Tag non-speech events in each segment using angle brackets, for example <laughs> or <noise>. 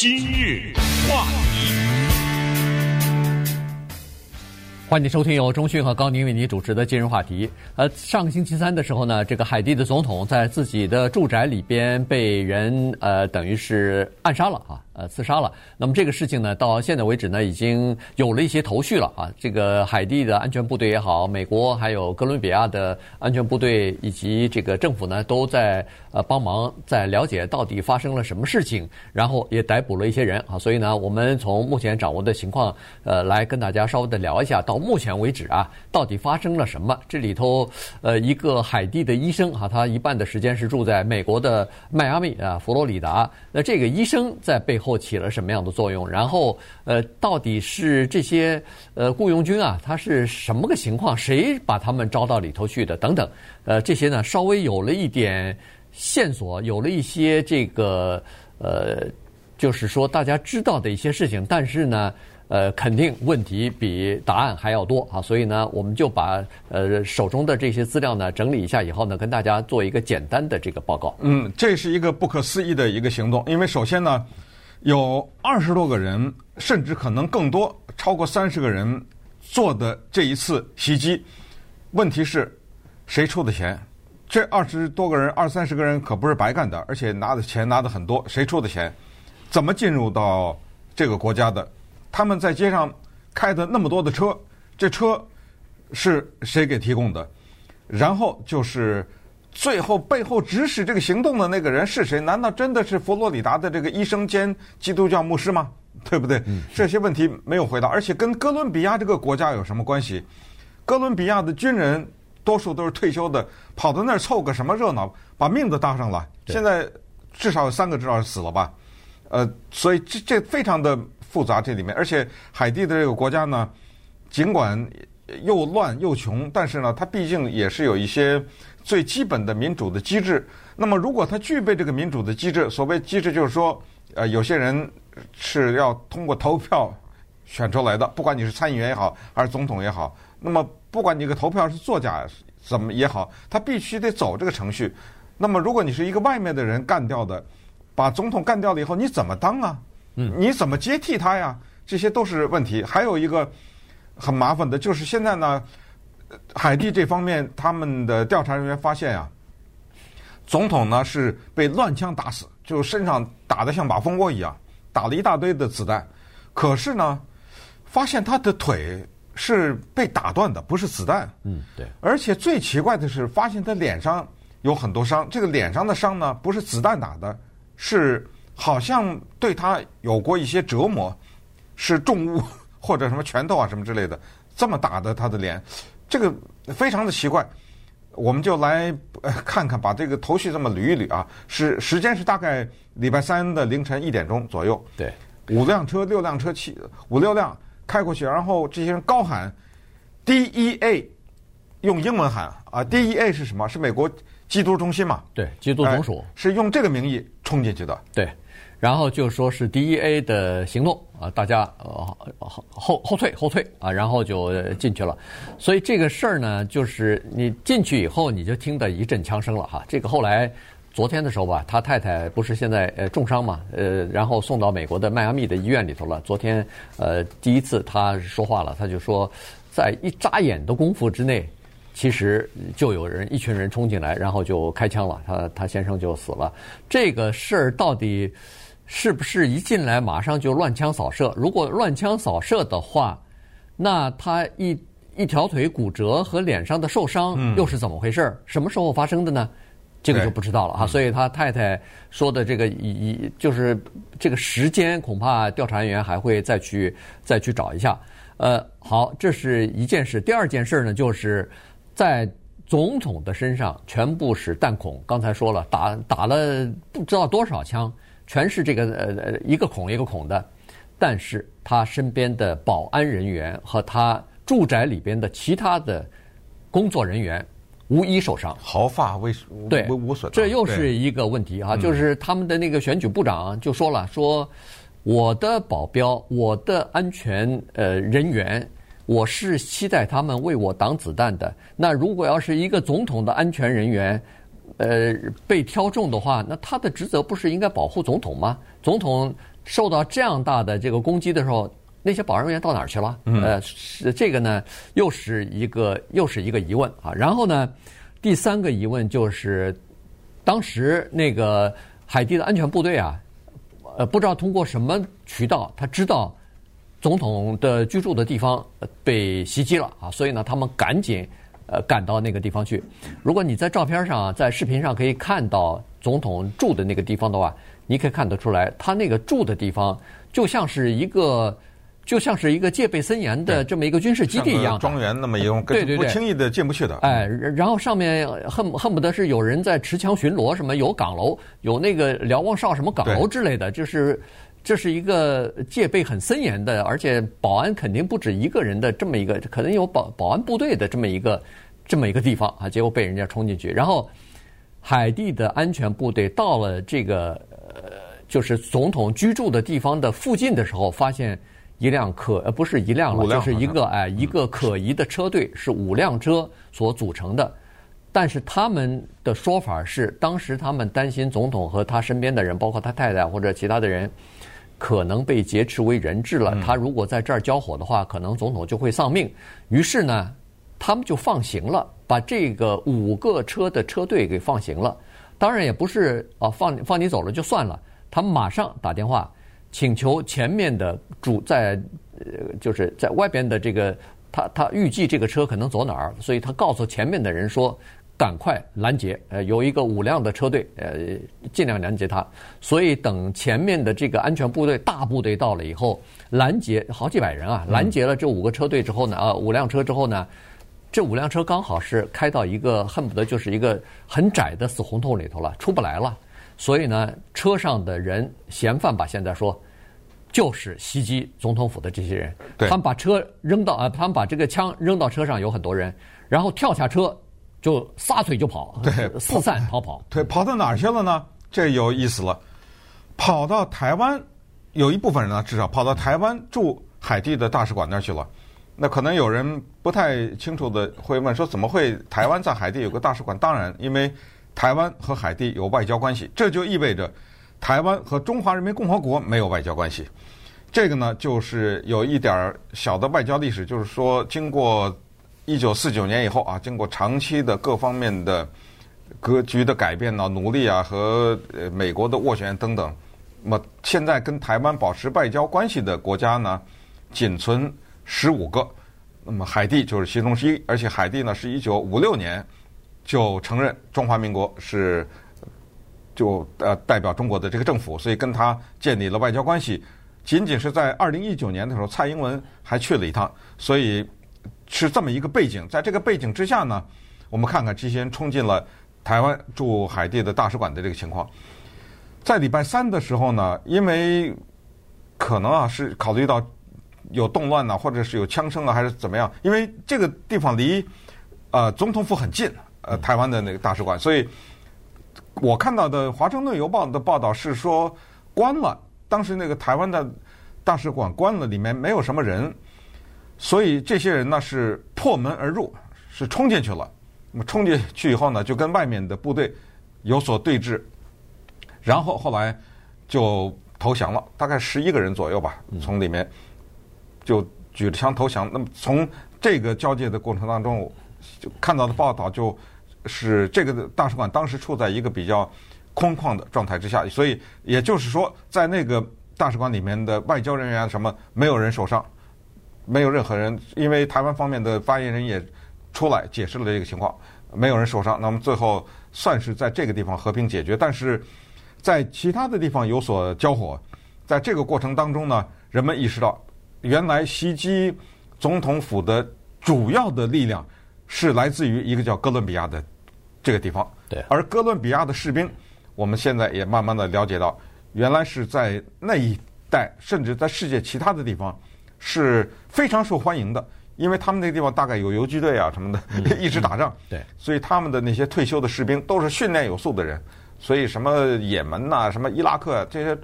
今日话题，欢迎收听由中讯和高宁为您主持的今日话题。呃，上个星期三的时候呢，这个海地的总统在自己的住宅里边被人呃，等于是暗杀了啊。呃，刺杀了。那么这个事情呢，到现在为止呢，已经有了一些头绪了啊。这个海地的安全部队也好，美国还有哥伦比亚的安全部队以及这个政府呢，都在呃帮忙在了解到底发生了什么事情，然后也逮捕了一些人啊。所以呢，我们从目前掌握的情况，呃，来跟大家稍微的聊一下，到目前为止啊，到底发生了什么？这里头，呃，一个海地的医生啊，他一半的时间是住在美国的迈阿密啊，佛罗里达。那这个医生在背后。后起了什么样的作用？然后，呃，到底是这些呃雇佣军啊，他是什么个情况？谁把他们招到里头去的？等等，呃，这些呢，稍微有了一点线索，有了一些这个呃，就是说大家知道的一些事情，但是呢。呃，肯定问题比答案还要多啊，所以呢，我们就把呃手中的这些资料呢整理一下以后呢，跟大家做一个简单的这个报告。嗯，这是一个不可思议的一个行动，因为首先呢，有二十多个人，甚至可能更多，超过三十个人做的这一次袭击。问题是，谁出的钱？这二十多个人、二三十个人可不是白干的，而且拿的钱拿的很多。谁出的钱？怎么进入到这个国家的？他们在街上开的那么多的车，这车是谁给提供的？然后就是最后背后指使这个行动的那个人是谁？难道真的是佛罗里达的这个医生兼基督教牧师吗？<laughs> 对不对？这些问题没有回答，而且跟哥伦比亚这个国家有什么关系？哥伦比亚的军人多数都是退休的，跑到那儿凑个什么热闹，把命都搭上了。现在至少有三个至少是死了吧？呃，所以这这非常的。复杂这里面，而且海地的这个国家呢，尽管又乱又穷，但是呢，它毕竟也是有一些最基本的民主的机制。那么，如果它具备这个民主的机制，所谓机制就是说，呃，有些人是要通过投票选出来的，不管你是参议员也好，还是总统也好。那么，不管你这个投票是作假怎么也好，他必须得走这个程序。那么，如果你是一个外面的人干掉的，把总统干掉了以后，你怎么当啊？嗯你怎么接替他呀？这些都是问题。还有一个很麻烦的，就是现在呢，海地这方面他们的调查人员发现啊，总统呢是被乱枪打死，就身上打得像马蜂窝一样，打了一大堆的子弹。可是呢，发现他的腿是被打断的，不是子弹。嗯，对。而且最奇怪的是，发现他脸上有很多伤。这个脸上的伤呢，不是子弹打的，是。好像对他有过一些折磨，是重物或者什么拳头啊什么之类的，这么打的他的脸，这个非常的奇怪。我们就来看看，把这个头绪这么捋一捋啊。是时间是大概礼拜三的凌晨一点钟左右。对，五辆车、六辆车、七五六辆开过去，然后这些人高喊 “DEA”，用英文喊啊，“DEA” 是什么？是美国缉毒中心嘛？对，缉毒总署、哎、是用这个名义冲进去的。对。然后就说是 DEA 的行动啊，大家呃后后退后退啊，然后就进去了。所以这个事儿呢，就是你进去以后，你就听到一阵枪声了哈。这个后来昨天的时候吧，他太太不是现在呃重伤嘛，呃，然后送到美国的迈阿密的医院里头了。昨天呃第一次他说话了，他就说，在一眨眼的功夫之内，其实就有人一群人冲进来，然后就开枪了，他他先生就死了。这个事儿到底？是不是一进来马上就乱枪扫射？如果乱枪扫射的话，那他一一条腿骨折和脸上的受伤又是怎么回事？什么时候发生的呢？这个就不知道了哈。所以他太太说的这个一就是这个时间，恐怕调查人员还会再去再去找一下。呃，好，这是一件事。第二件事呢，就是在总统的身上全部是弹孔。刚才说了，打打了不知道多少枪。全是这个呃呃一个孔一个孔的，但是他身边的保安人员和他住宅里边的其他的工作人员无一受伤，毫发未对无损。这又是一个问题啊！就是他们的那个选举部长就说了，说我的保镖、我的安全呃人员，我是期待他们为我挡子弹的。那如果要是一个总统的安全人员，呃，被挑中的话，那他的职责不是应该保护总统吗？总统受到这样大的这个攻击的时候，那些保安人员到哪儿去了？呃，是这个呢，又是一个又是一个疑问啊。然后呢，第三个疑问就是，当时那个海地的安全部队啊，呃，不知道通过什么渠道，他知道总统的居住的地方被袭击了啊，所以呢，他们赶紧呃赶到那个地方去。如果你在照片上、在视频上可以看到总统住的那个地方的话，你可以看得出来，他那个住的地方就像是一个。就像是一个戒备森严的这么一个军事基地一样，庄园那么一种，对对对，不轻易的进不去的。哎，然后上面恨恨不得是有人在持枪巡逻，什么有岗楼，有那个瞭望哨什么岗楼之类的，就是这是一个戒备很森严的，而且保安肯定不止一个人的这么一个，可能有保保安部队的这么一个这么一个地方啊，结果被人家冲进去，然后海地的安全部队到了这个呃，就是总统居住的地方的附近的时候，发现。一辆可呃不是一辆了，就是一个哎一个可疑的车队，是五辆车所组成的。但是他们的说法是，当时他们担心总统和他身边的人，包括他太太或者其他的人，可能被劫持为人质了。他如果在这儿交火的话，可能总统就会丧命。于是呢，他们就放行了，把这个五个车的车队给放行了。当然也不是啊，放放你走了就算了，他们马上打电话。请求前面的主在，呃，就是在外边的这个，他他预计这个车可能走哪儿，所以他告诉前面的人说，赶快拦截，呃，有一个五辆的车队，呃，尽量拦截他。所以等前面的这个安全部队大部队到了以后，拦截好几百人啊，拦截了这五个车队之后呢，啊，五辆车之后呢，这五辆车刚好是开到一个恨不得就是一个很窄的死胡同里头了，出不来了。所以呢，车上的人嫌犯吧，现在说，就是袭击总统府的这些人。他们把车扔到啊，他们把这个枪扔到车上，有很多人，然后跳下车就撒腿就跑，对，四散逃跑。对，跑到哪儿去了呢？这有意思了，跑到台湾，有一部分人呢，至少跑到台湾驻海地的大使馆那儿去了。那可能有人不太清楚的会问说，怎么会台湾在海地有个大使馆？当然，因为。台湾和海地有外交关系，这就意味着台湾和中华人民共和国没有外交关系。这个呢，就是有一点小的外交历史，就是说，经过一九四九年以后啊，经过长期的各方面的格局的改变呢、努力啊和美国的斡旋等等，那么现在跟台湾保持外交关系的国家呢，仅存十五个。那么海地就是其中之一，而且海地呢是一九五六年。就承认中华民国是就呃代表中国的这个政府，所以跟他建立了外交关系。仅仅是在二零一九年的时候，蔡英文还去了一趟，所以是这么一个背景。在这个背景之下呢，我们看看这些人冲进了台湾驻海地的大使馆的这个情况。在礼拜三的时候呢，因为可能啊是考虑到有动乱呢，或者是有枪声啊，还是怎么样？因为这个地方离呃总统府很近。呃，台湾的那个大使馆，所以我看到的《华盛顿邮报》的报道是说关了，当时那个台湾的大使馆关了，里面没有什么人，所以这些人呢是破门而入，是冲进去了。那么冲进去以后呢，就跟外面的部队有所对峙，然后后来就投降了，大概十一个人左右吧，从里面就举着枪投降。那么从这个交接的过程当中，就看到的报道就。是这个大使馆当时处在一个比较空旷的状态之下，所以也就是说，在那个大使馆里面的外交人员什么没有人受伤，没有任何人，因为台湾方面的发言人也出来解释了这个情况，没有人受伤。那么最后算是在这个地方和平解决，但是在其他的地方有所交火。在这个过程当中呢，人们意识到，原来袭击总统府的主要的力量是来自于一个叫哥伦比亚的。这个地方，对，而哥伦比亚的士兵，我们现在也慢慢的了解到，原来是在那一带，甚至在世界其他的地方是非常受欢迎的，因为他们那个地方大概有游击队啊什么的，嗯、<laughs> 一直打仗，对，所以他们的那些退休的士兵都是训练有素的人，所以什么也门呐、什么伊拉克、啊、这些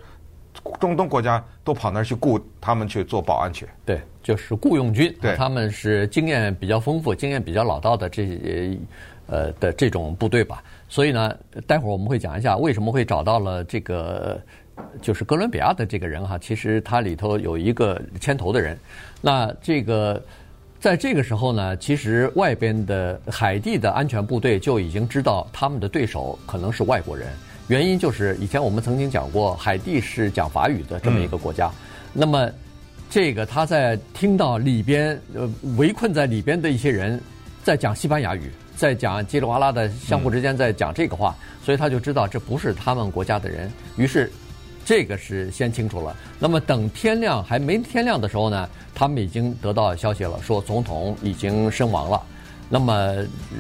中东国家都跑那儿去雇他们去做保安去，对，就是雇佣军，对，他们是经验比较丰富、经验比较老道的这些。呃的这种部队吧，所以呢，待会儿我们会讲一下为什么会找到了这个就是哥伦比亚的这个人哈，其实他里头有一个牵头的人。那这个在这个时候呢，其实外边的海地的安全部队就已经知道他们的对手可能是外国人。原因就是以前我们曾经讲过，海地是讲法语的这么一个国家。嗯、那么这个他在听到里边呃围困在里边的一些人在讲西班牙语。在讲叽里哇啦的，相互之间在讲这个话，嗯、所以他就知道这不是他们国家的人。于是，这个是先清楚了。那么等天亮还没天亮的时候呢，他们已经得到消息了，说总统已经身亡了。那么，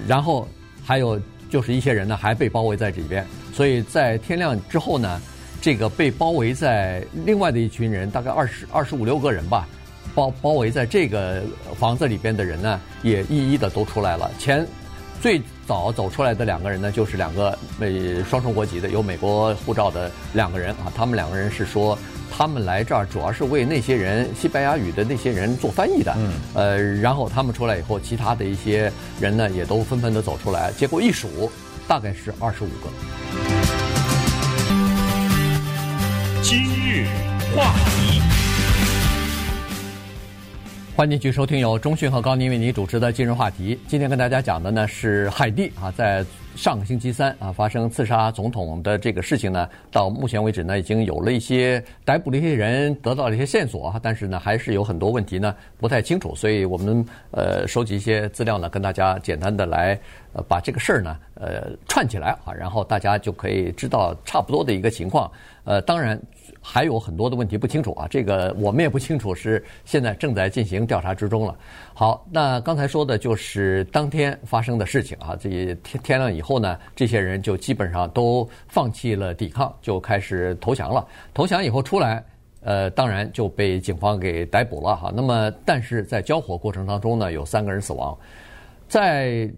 然后还有就是一些人呢还被包围在里边。所以在天亮之后呢，这个被包围在另外的一群人，大概二十二十五六个人吧，包包围在这个房子里边的人呢，也一一的都出来了。前最早走出来的两个人呢，就是两个美双重国籍的有美国护照的两个人啊。他们两个人是说，他们来这儿主要是为那些人西班牙语的那些人做翻译的。嗯。呃，然后他们出来以后，其他的一些人呢，也都纷纷的走出来。结果一数，大概是二十五个。今日话题。欢迎继续收听由中讯和高宁为您主持的今日话题。今天跟大家讲的呢是海地啊，在上个星期三啊发生刺杀总统的这个事情呢，到目前为止呢已经有了一些逮捕了一些人，得到了一些线索啊，但是呢还是有很多问题呢不太清楚，所以我们呃收集一些资料呢，跟大家简单的来呃把这个事儿呢呃串起来啊，然后大家就可以知道差不多的一个情况。呃，当然。还有很多的问题不清楚啊，这个我们也不清楚，是现在正在进行调查之中了。好，那刚才说的就是当天发生的事情啊，这天天亮以后呢，这些人就基本上都放弃了抵抗，就开始投降了。投降以后出来，呃，当然就被警方给逮捕了哈。那么，但是在交火过程当中呢，有三个人死亡。在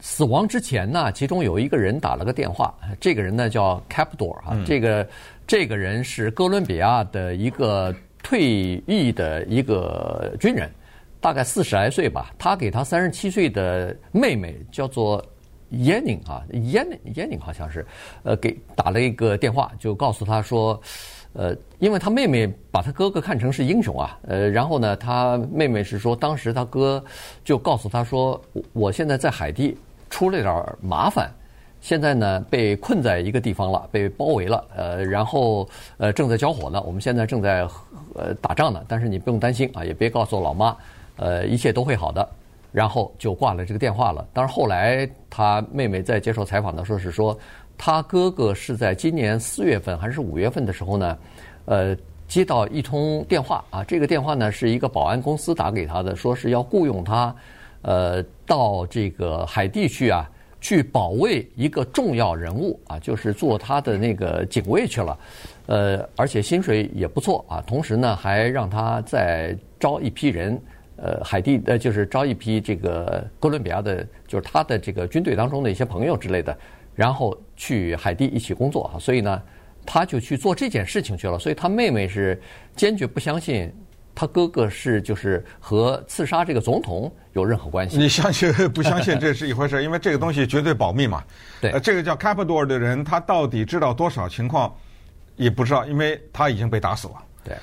死亡之前呢，其中有一个人打了个电话，这个人呢叫 Capdor 啊，这个。这个人是哥伦比亚的一个退役的一个军人，大概四十来岁吧。他给他三十七岁的妹妹叫做耶宁啊，耶宁耶宁好像是，呃，给打了一个电话，就告诉他说，呃，因为他妹妹把他哥哥看成是英雄啊，呃，然后呢，他妹妹是说，当时他哥就告诉他说，我现在在海地出了点麻烦。现在呢，被困在一个地方了，被包围了，呃，然后呃正在交火呢。我们现在正在呃打仗呢，但是你不用担心啊，也别告诉老妈，呃，一切都会好的。然后就挂了这个电话了。当然后来他妹妹在接受采访的时候是说，他哥哥是在今年四月份还是五月份的时候呢，呃，接到一通电话啊，这个电话呢是一个保安公司打给他的，说是要雇佣他，呃，到这个海地去啊。去保卫一个重要人物啊，就是做他的那个警卫去了，呃，而且薪水也不错啊。同时呢，还让他再招一批人，呃，海地呃，就是招一批这个哥伦比亚的，就是他的这个军队当中的一些朋友之类的，然后去海地一起工作啊。所以呢，他就去做这件事情去了。所以他妹妹是坚决不相信。他哥哥是就是和刺杀这个总统有任何关系？你相信 <laughs> 不相信这是一回事，因为这个东西绝对保密嘛。对，呃，这个叫 Capador 的人，他到底知道多少情况也不知道，因为他已经被打死了。对，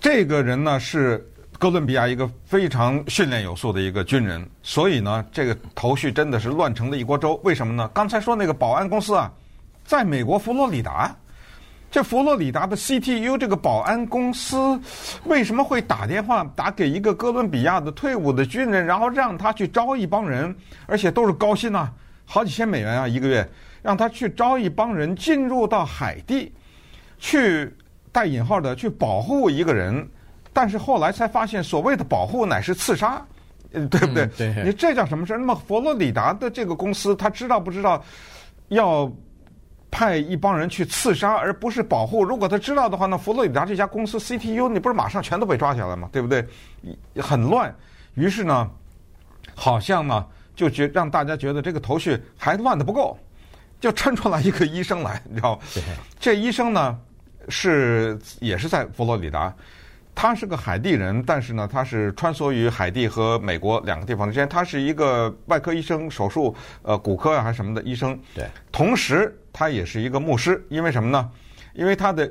这个人呢是哥伦比亚一个非常训练有素的一个军人，所以呢，这个头绪真的是乱成了一锅粥。为什么呢？刚才说那个保安公司啊，在美国佛罗里达。这佛罗里达的 CTU 这个保安公司为什么会打电话打给一个哥伦比亚的退伍的军人，然后让他去招一帮人，而且都是高薪啊，好几千美元啊一个月，让他去招一帮人进入到海地，去带引号的去保护一个人，但是后来才发现所谓的保护乃是刺杀，对不对？嗯、对。你这叫什么事？那么佛罗里达的这个公司他知道不知道要？派一帮人去刺杀，而不是保护。如果他知道的话，那佛罗里达这家公司 CTU，你不是马上全都被抓起来了吗？对不对？很乱。于是呢，好像呢，就觉让大家觉得这个头绪还乱的不够，就抻出来一个医生来，你知道吗？<laughs> 这医生呢，是也是在佛罗里达，他是个海地人，但是呢，他是穿梭于海地和美国两个地方之间。他是一个外科医生，手术呃骨科啊还是什么的医生。对，同时。他也是一个牧师，因为什么呢？因为他的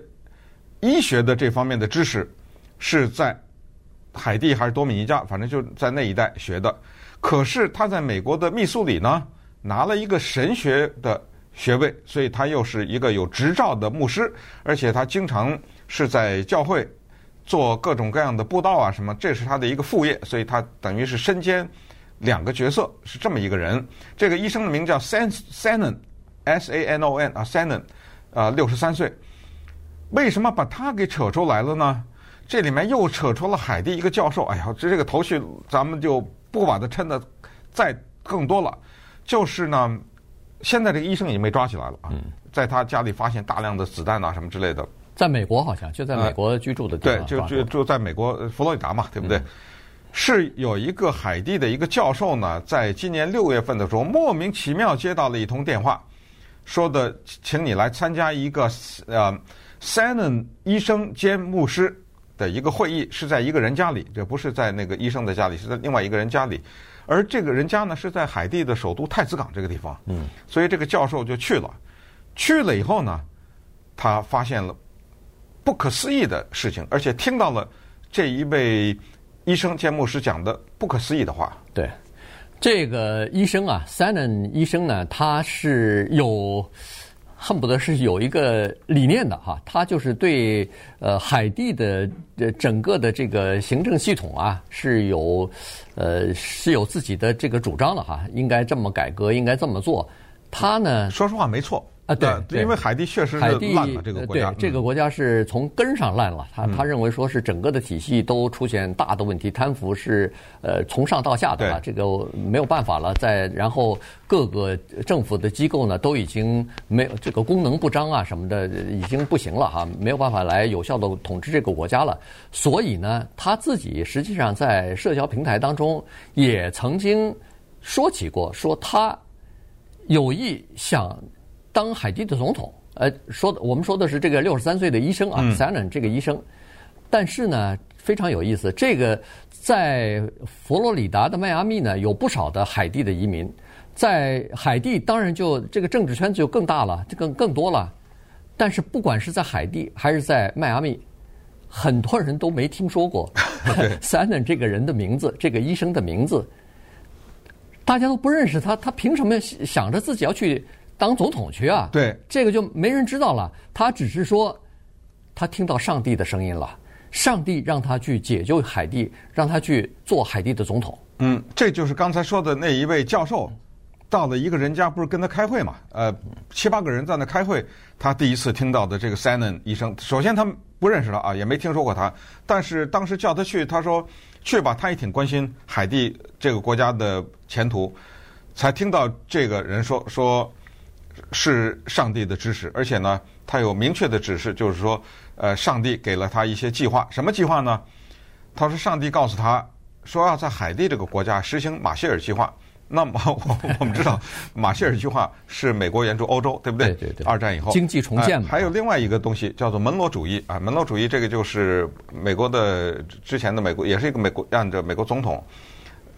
医学的这方面的知识是在海地还是多米尼加，反正就在那一带学的。可是他在美国的密苏里呢，拿了一个神学的学位，所以他又是一个有执照的牧师，而且他经常是在教会做各种各样的布道啊什么，这是他的一个副业，所以他等于是身兼两个角色，是这么一个人。这个医生的名叫 San Sanon，S A N O N 啊 Sanon，啊六十三岁。为什么把他给扯出来了呢？这里面又扯出了海地一个教授，哎呀，这这个头绪咱们就不把它抻的再更多了。就是呢，现在这个医生已经被抓起来了啊，在他家里发现大量的子弹啊什么之类的。在美国好像就在美国居住的地方，对，就就就在美国佛罗里达嘛，对不对？是有一个海地的一个教授呢，在今年六月份的时候，莫名其妙接到了一通电话，说的，请你来参加一个呃，Sanon 医生兼牧师。的一个会议是在一个人家里，这不是在那个医生的家里，是在另外一个人家里。而这个人家呢，是在海地的首都太子港这个地方。嗯，所以这个教授就去了。去了以后呢，他发现了不可思议的事情，而且听到了这一位医生兼牧师讲的不可思议的话。对，这个医生啊，Sanon 医生呢，他是有。恨不得是有一个理念的哈，他就是对呃海地的呃整个的这个行政系统啊是有呃是有自己的这个主张的哈，应该这么改革，应该这么做。他呢，说实话没错。啊，对，对，因为海地确实是烂了，这个国家，对，这个国家是从根上烂了。他他认为说是整个的体系都出现大的问题，贪腐是呃从上到下的啊，这个没有办法了。再然后各个政府的机构呢都已经没有这个功能不彰啊什么的，已经不行了哈，没有办法来有效的统治这个国家了。所以呢，他自己实际上在社交平台当中也曾经说起过，说他有意想。当海地的总统，呃，说的我们说的是这个六十三岁的医生啊，Sanon 这个医生，但是呢非常有意思，这个在佛罗里达的迈阿密呢有不少的海地的移民，在海地当然就这个政治圈子就更大了，就更更多了，但是不管是在海地还是在迈阿密，很多人都没听说过 <laughs> <laughs> Sanon 这个人的名字，这个医生的名字，大家都不认识他，他凭什么想着自己要去？当总统去啊？对，这个就没人知道了。他只是说，他听到上帝的声音了，上帝让他去解救海地，让他去做海地的总统。嗯，这就是刚才说的那一位教授，到了一个人家，不是跟他开会嘛？呃，七八个人在那开会，他第一次听到的这个 Sanon 医生，首先他们不认识他啊，也没听说过他。但是当时叫他去，他说去吧，他也挺关心海地这个国家的前途，才听到这个人说说。是上帝的指示，而且呢，他有明确的指示，就是说，呃，上帝给了他一些计划。什么计划呢？他说，上帝告诉他说，要在海地这个国家实行马歇尔计划。那么，我我们知道，<laughs> 马歇尔计划是美国援助欧洲，对不对？对对对。二战以后，经济重建嘛。还有另外一个东西叫做门罗主义啊，门罗主义这个就是美国的之前的美国，也是一个美国按照美国总统。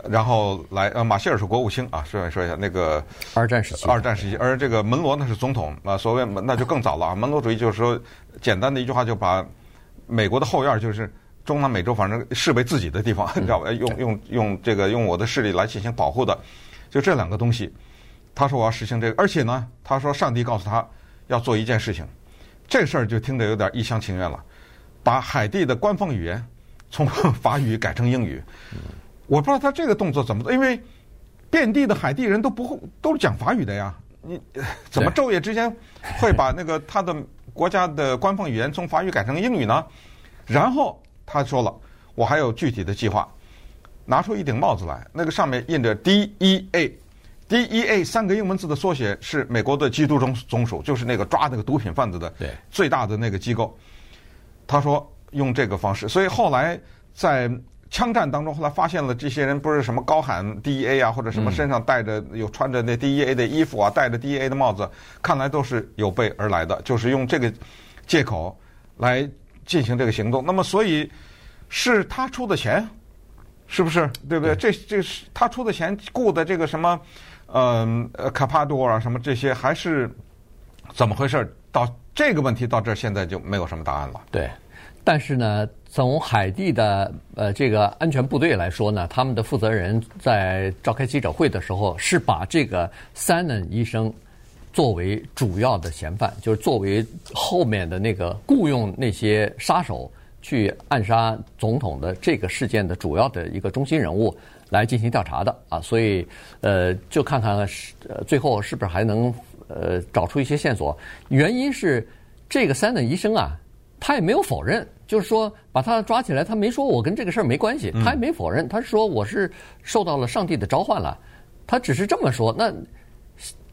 然后来，呃，马歇尔是国务卿啊，顺便说一下那个二战时期，二战时期，而这个门罗呢是总统啊，所谓那就更早了啊。门罗主义就是说，简单的一句话就把美国的后院就是中南美洲，反正视为自己的地方，你知道吧？用用用这个用我的势力来进行保护的，就这两个东西。他说我要实行这个，而且呢，他说上帝告诉他要做一件事情，这事儿就听着有点一厢情愿了，把海地的官方语言从法语改成英语。我不知道他这个动作怎么做，因为遍地的海地人都不会都是讲法语的呀，你 <laughs> 怎么昼夜之间会把那个他的国家的官方语言从法语改成英语呢？然后他说了，我还有具体的计划，拿出一顶帽子来，那个上面印着 DEA，DEA 三个英文字的缩写是美国的缉毒总总署，就是那个抓那个毒品贩子的最大的那个机构。他说用这个方式，所以后来在。枪战当中，后来发现了这些人不是什么高喊 DEA 啊，或者什么身上戴着有穿着那 DEA 的衣服啊，戴着 DEA 的帽子，看来都是有备而来的，就是用这个借口来进行这个行动。那么，所以是他出的钱，是不是？对不对？这这是他出的钱雇的这个什么，嗯呃卡帕多啊什么这些，还是怎么回事？到这个问题到这儿现在就没有什么答案了。对，但是呢，从海地的呃这个安全部队来说呢，他们的负责人在召开记者会的时候是把这个 Sanon 医生作为主要的嫌犯，就是作为后面的那个雇佣那些杀手去暗杀总统的这个事件的主要的一个中心人物。来进行调查的啊，所以呃，就看看是呃最后是不是还能呃找出一些线索。原因是这个三的医生啊，他也没有否认，就是说把他抓起来，他没说我跟这个事儿没关系，他也没否认，他说我是受到了上帝的召唤了，他只是这么说。那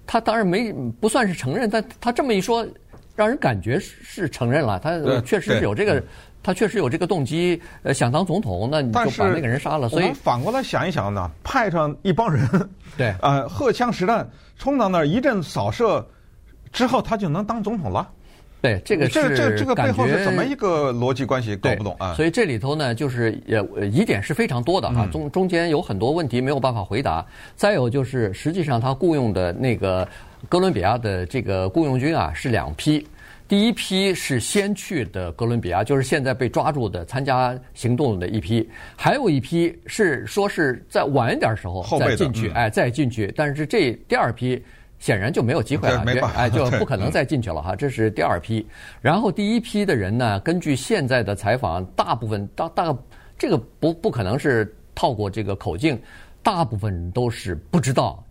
他当然没不算是承认，但他这么一说，让人感觉是承认了，他确实是有这个。他确实有这个动机，呃，想当总统，那你就把那个人杀了。所以反过来想一想呢，派上一帮人，<laughs> 对，<laughs> 呃，荷枪实弹冲到那儿一阵扫射之后，他就能当总统了？对，这个是这这这个背后是怎么一个逻辑关系？搞不懂啊。所以这里头呢，就是呃疑点是非常多的啊，中中间有很多问题没有办法回答。再有就是，实际上他雇佣的那个哥伦比亚的这个雇佣军啊，是两批。第一批是先去的哥伦比亚，就是现在被抓住的参加行动的一批，还有一批是说是在晚一点时候再进去，哎，再进去。但是这第二批显然就没有机会了，哎，就不可能再进去了哈。这是第二批。然后第一批的人呢，根据现在的采访，大部分大大这个不不可能是套过这个口径，大部分人都是不知道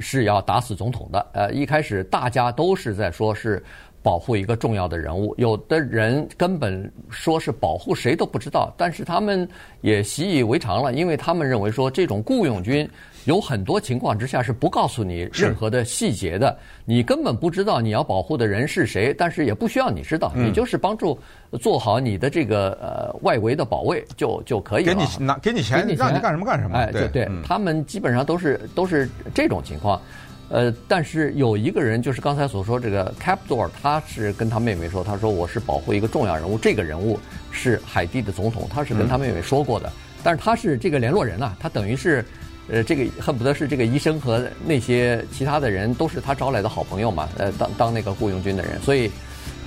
是要打死总统的。呃，一开始大家都是在说是。保护一个重要的人物，有的人根本说是保护谁都不知道，但是他们也习以为常了，因为他们认为说这种雇佣军有很多情况之下是不告诉你任何的细节的，你根本不知道你要保护的人是谁，但是也不需要你知道，你就是帮助做好你的这个呃外围的保卫就就可以了。给你拿给你钱，给你钱让你干什么干什么。哎，对对，他们基本上都是都是这种情况。呃，但是有一个人，就是刚才所说这个 Capdor，他是跟他妹妹说，他说我是保护一个重要人物，这个人物是海地的总统，他是跟他妹妹说过的。但是他是这个联络人啊，他等于是，呃，这个恨不得是这个医生和那些其他的人都是他招来的好朋友嘛，呃，当当那个雇佣军的人，所以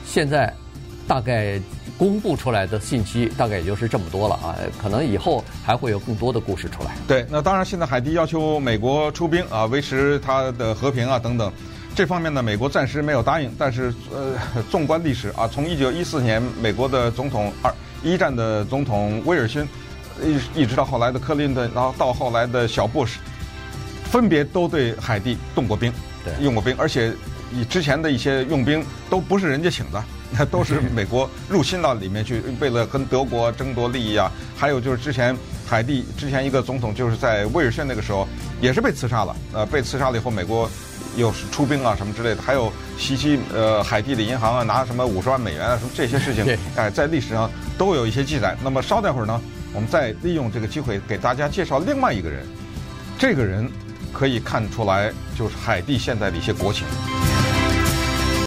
现在大概。公布出来的信息大概也就是这么多了啊，可能以后还会有更多的故事出来。对，那当然，现在海地要求美国出兵啊，维持它的和平啊等等，这方面呢，美国暂时没有答应。但是呃，<laughs> 纵观历史啊，从一九一四年美国的总统二一战的总统威尔逊，一一直到后来的克林顿，然后到后来的小布什，分别都对海地动过兵，对，用过兵，而且以之前的一些用兵都不是人家请的。那 <laughs> 都是美国入侵到里面去，为了跟德国争夺利益啊。还有就是之前海地之前一个总统就是在威尔逊那个时候也是被刺杀了，呃，被刺杀了以后，美国又是出兵啊什么之类的，还有袭击呃海地的银行啊，拿什么五十万美元啊什么这些事情，哎，在历史上都有一些记载。那么稍待会儿呢，我们再利用这个机会给大家介绍另外一个人，这个人可以看出来就是海地现在的一些国情。